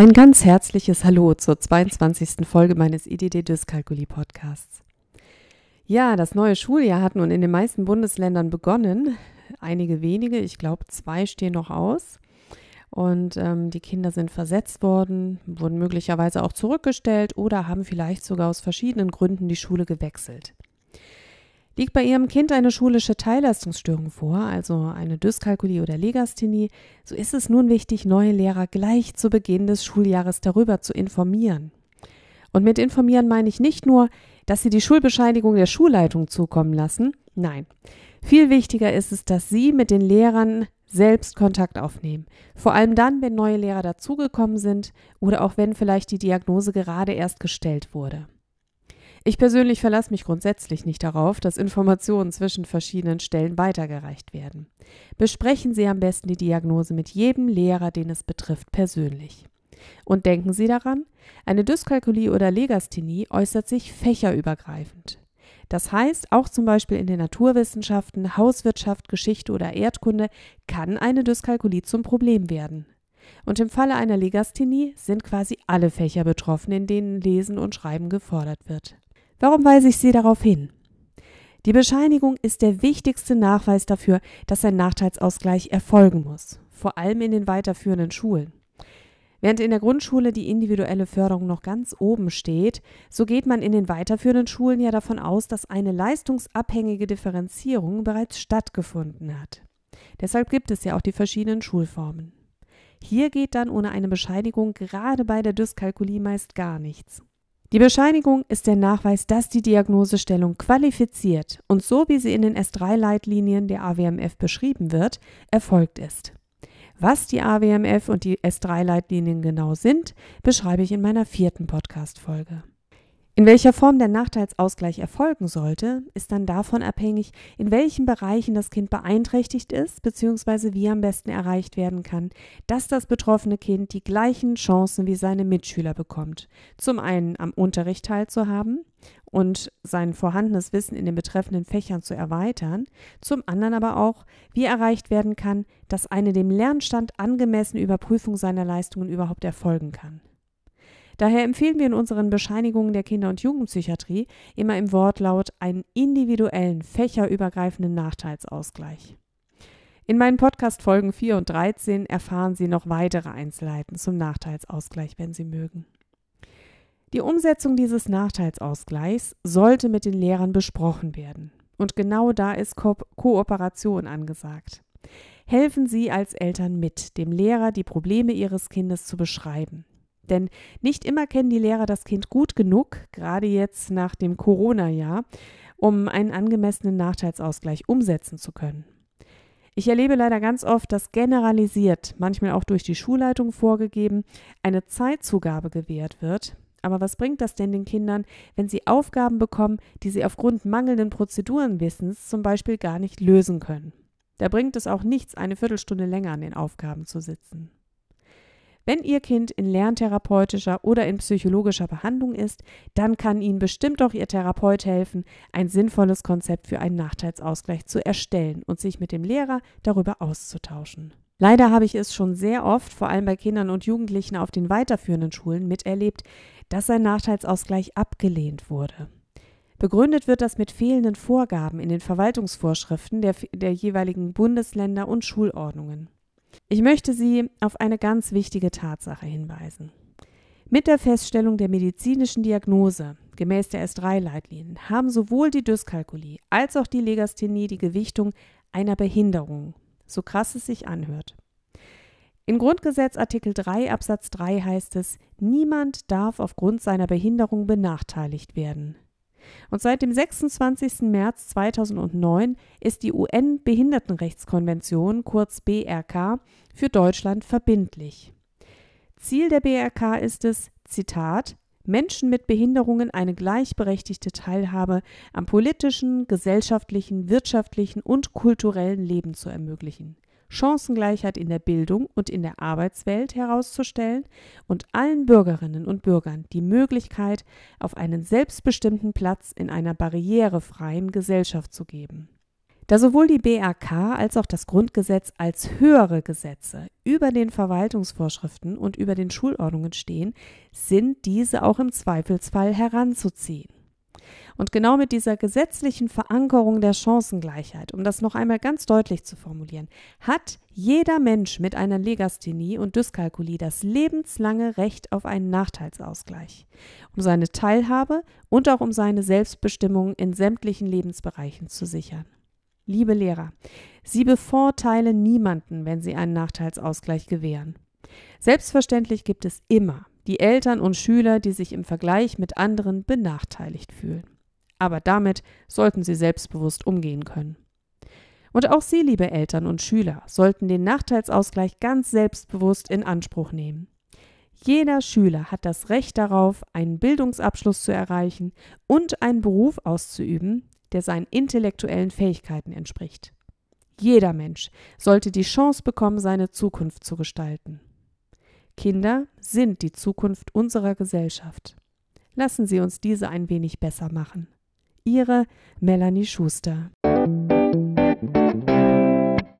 Ein ganz herzliches Hallo zur 22. Folge meines IDD Dyskalkulie Podcasts. Ja, das neue Schuljahr hat nun in den meisten Bundesländern begonnen. Einige wenige, ich glaube zwei stehen noch aus. Und ähm, die Kinder sind versetzt worden, wurden möglicherweise auch zurückgestellt oder haben vielleicht sogar aus verschiedenen Gründen die Schule gewechselt. Liegt bei Ihrem Kind eine schulische Teilleistungsstörung vor, also eine Dyskalkulie oder Legasthenie, so ist es nun wichtig, neue Lehrer gleich zu Beginn des Schuljahres darüber zu informieren. Und mit informieren meine ich nicht nur, dass Sie die Schulbescheinigung der Schulleitung zukommen lassen, nein. Viel wichtiger ist es, dass Sie mit den Lehrern selbst Kontakt aufnehmen. Vor allem dann, wenn neue Lehrer dazugekommen sind oder auch wenn vielleicht die Diagnose gerade erst gestellt wurde. Ich persönlich verlasse mich grundsätzlich nicht darauf, dass Informationen zwischen verschiedenen Stellen weitergereicht werden. Besprechen Sie am besten die Diagnose mit jedem Lehrer, den es betrifft, persönlich. Und denken Sie daran, eine Dyskalkulie oder Legasthenie äußert sich fächerübergreifend. Das heißt, auch zum Beispiel in den Naturwissenschaften, Hauswirtschaft, Geschichte oder Erdkunde kann eine Dyskalkulie zum Problem werden. Und im Falle einer Legasthenie sind quasi alle Fächer betroffen, in denen Lesen und Schreiben gefordert wird. Warum weise ich Sie darauf hin? Die Bescheinigung ist der wichtigste Nachweis dafür, dass ein Nachteilsausgleich erfolgen muss, vor allem in den weiterführenden Schulen. Während in der Grundschule die individuelle Förderung noch ganz oben steht, so geht man in den weiterführenden Schulen ja davon aus, dass eine leistungsabhängige Differenzierung bereits stattgefunden hat. Deshalb gibt es ja auch die verschiedenen Schulformen. Hier geht dann ohne eine Bescheinigung gerade bei der Dyskalkulie meist gar nichts. Die Bescheinigung ist der Nachweis, dass die Diagnosestellung qualifiziert und so wie sie in den S3-Leitlinien der AWMF beschrieben wird, erfolgt ist. Was die AWMF und die S3-Leitlinien genau sind, beschreibe ich in meiner vierten Podcast-Folge. In welcher Form der Nachteilsausgleich erfolgen sollte, ist dann davon abhängig, in welchen Bereichen das Kind beeinträchtigt ist, bzw. wie am besten erreicht werden kann, dass das betroffene Kind die gleichen Chancen wie seine Mitschüler bekommt. Zum einen am Unterricht teilzuhaben und sein vorhandenes Wissen in den betreffenden Fächern zu erweitern, zum anderen aber auch, wie erreicht werden kann, dass eine dem Lernstand angemessene Überprüfung seiner Leistungen überhaupt erfolgen kann. Daher empfehlen wir in unseren Bescheinigungen der Kinder- und Jugendpsychiatrie immer im Wortlaut einen individuellen, fächerübergreifenden Nachteilsausgleich. In meinen Podcast-Folgen 4 und 13 erfahren Sie noch weitere Einzelheiten zum Nachteilsausgleich, wenn Sie mögen. Die Umsetzung dieses Nachteilsausgleichs sollte mit den Lehrern besprochen werden. Und genau da ist Ko Kooperation angesagt. Helfen Sie als Eltern mit, dem Lehrer die Probleme Ihres Kindes zu beschreiben. Denn nicht immer kennen die Lehrer das Kind gut genug, gerade jetzt nach dem Corona-Jahr, um einen angemessenen Nachteilsausgleich umsetzen zu können. Ich erlebe leider ganz oft, dass generalisiert, manchmal auch durch die Schulleitung vorgegeben, eine Zeitzugabe gewährt wird. Aber was bringt das denn den Kindern, wenn sie Aufgaben bekommen, die sie aufgrund mangelnden Prozedurenwissens zum Beispiel gar nicht lösen können? Da bringt es auch nichts, eine Viertelstunde länger an den Aufgaben zu sitzen. Wenn Ihr Kind in lerntherapeutischer oder in psychologischer Behandlung ist, dann kann Ihnen bestimmt auch Ihr Therapeut helfen, ein sinnvolles Konzept für einen Nachteilsausgleich zu erstellen und sich mit dem Lehrer darüber auszutauschen. Leider habe ich es schon sehr oft, vor allem bei Kindern und Jugendlichen auf den weiterführenden Schulen, miterlebt, dass ein Nachteilsausgleich abgelehnt wurde. Begründet wird das mit fehlenden Vorgaben in den Verwaltungsvorschriften der, der jeweiligen Bundesländer und Schulordnungen. Ich möchte Sie auf eine ganz wichtige Tatsache hinweisen. Mit der Feststellung der medizinischen Diagnose gemäß der S3-Leitlinien haben sowohl die Dyskalkulie als auch die Legasthenie die Gewichtung einer Behinderung, so krass es sich anhört. In Grundgesetz Artikel 3 Absatz 3 heißt es, niemand darf aufgrund seiner Behinderung benachteiligt werden. Und seit dem 26. März 2009 ist die UN-Behindertenrechtskonvention, kurz BRK, für Deutschland verbindlich. Ziel der BRK ist es, Zitat, Menschen mit Behinderungen eine gleichberechtigte Teilhabe am politischen, gesellschaftlichen, wirtschaftlichen und kulturellen Leben zu ermöglichen. Chancengleichheit in der Bildung und in der Arbeitswelt herauszustellen und allen Bürgerinnen und Bürgern die Möglichkeit auf einen selbstbestimmten Platz in einer barrierefreien Gesellschaft zu geben. Da sowohl die BRK als auch das Grundgesetz als höhere Gesetze über den Verwaltungsvorschriften und über den Schulordnungen stehen, sind diese auch im Zweifelsfall heranzuziehen. Und genau mit dieser gesetzlichen Verankerung der Chancengleichheit, um das noch einmal ganz deutlich zu formulieren, hat jeder Mensch mit einer Legasthenie und Dyskalkulie das lebenslange Recht auf einen Nachteilsausgleich, um seine Teilhabe und auch um seine Selbstbestimmung in sämtlichen Lebensbereichen zu sichern. Liebe Lehrer, Sie bevorteilen niemanden, wenn Sie einen Nachteilsausgleich gewähren. Selbstverständlich gibt es immer die Eltern und Schüler, die sich im Vergleich mit anderen benachteiligt fühlen. Aber damit sollten sie selbstbewusst umgehen können. Und auch Sie, liebe Eltern und Schüler, sollten den Nachteilsausgleich ganz selbstbewusst in Anspruch nehmen. Jeder Schüler hat das Recht darauf, einen Bildungsabschluss zu erreichen und einen Beruf auszuüben, der seinen intellektuellen Fähigkeiten entspricht. Jeder Mensch sollte die Chance bekommen, seine Zukunft zu gestalten. Kinder sind die Zukunft unserer Gesellschaft. Lassen Sie uns diese ein wenig besser machen. Ihre Melanie Schuster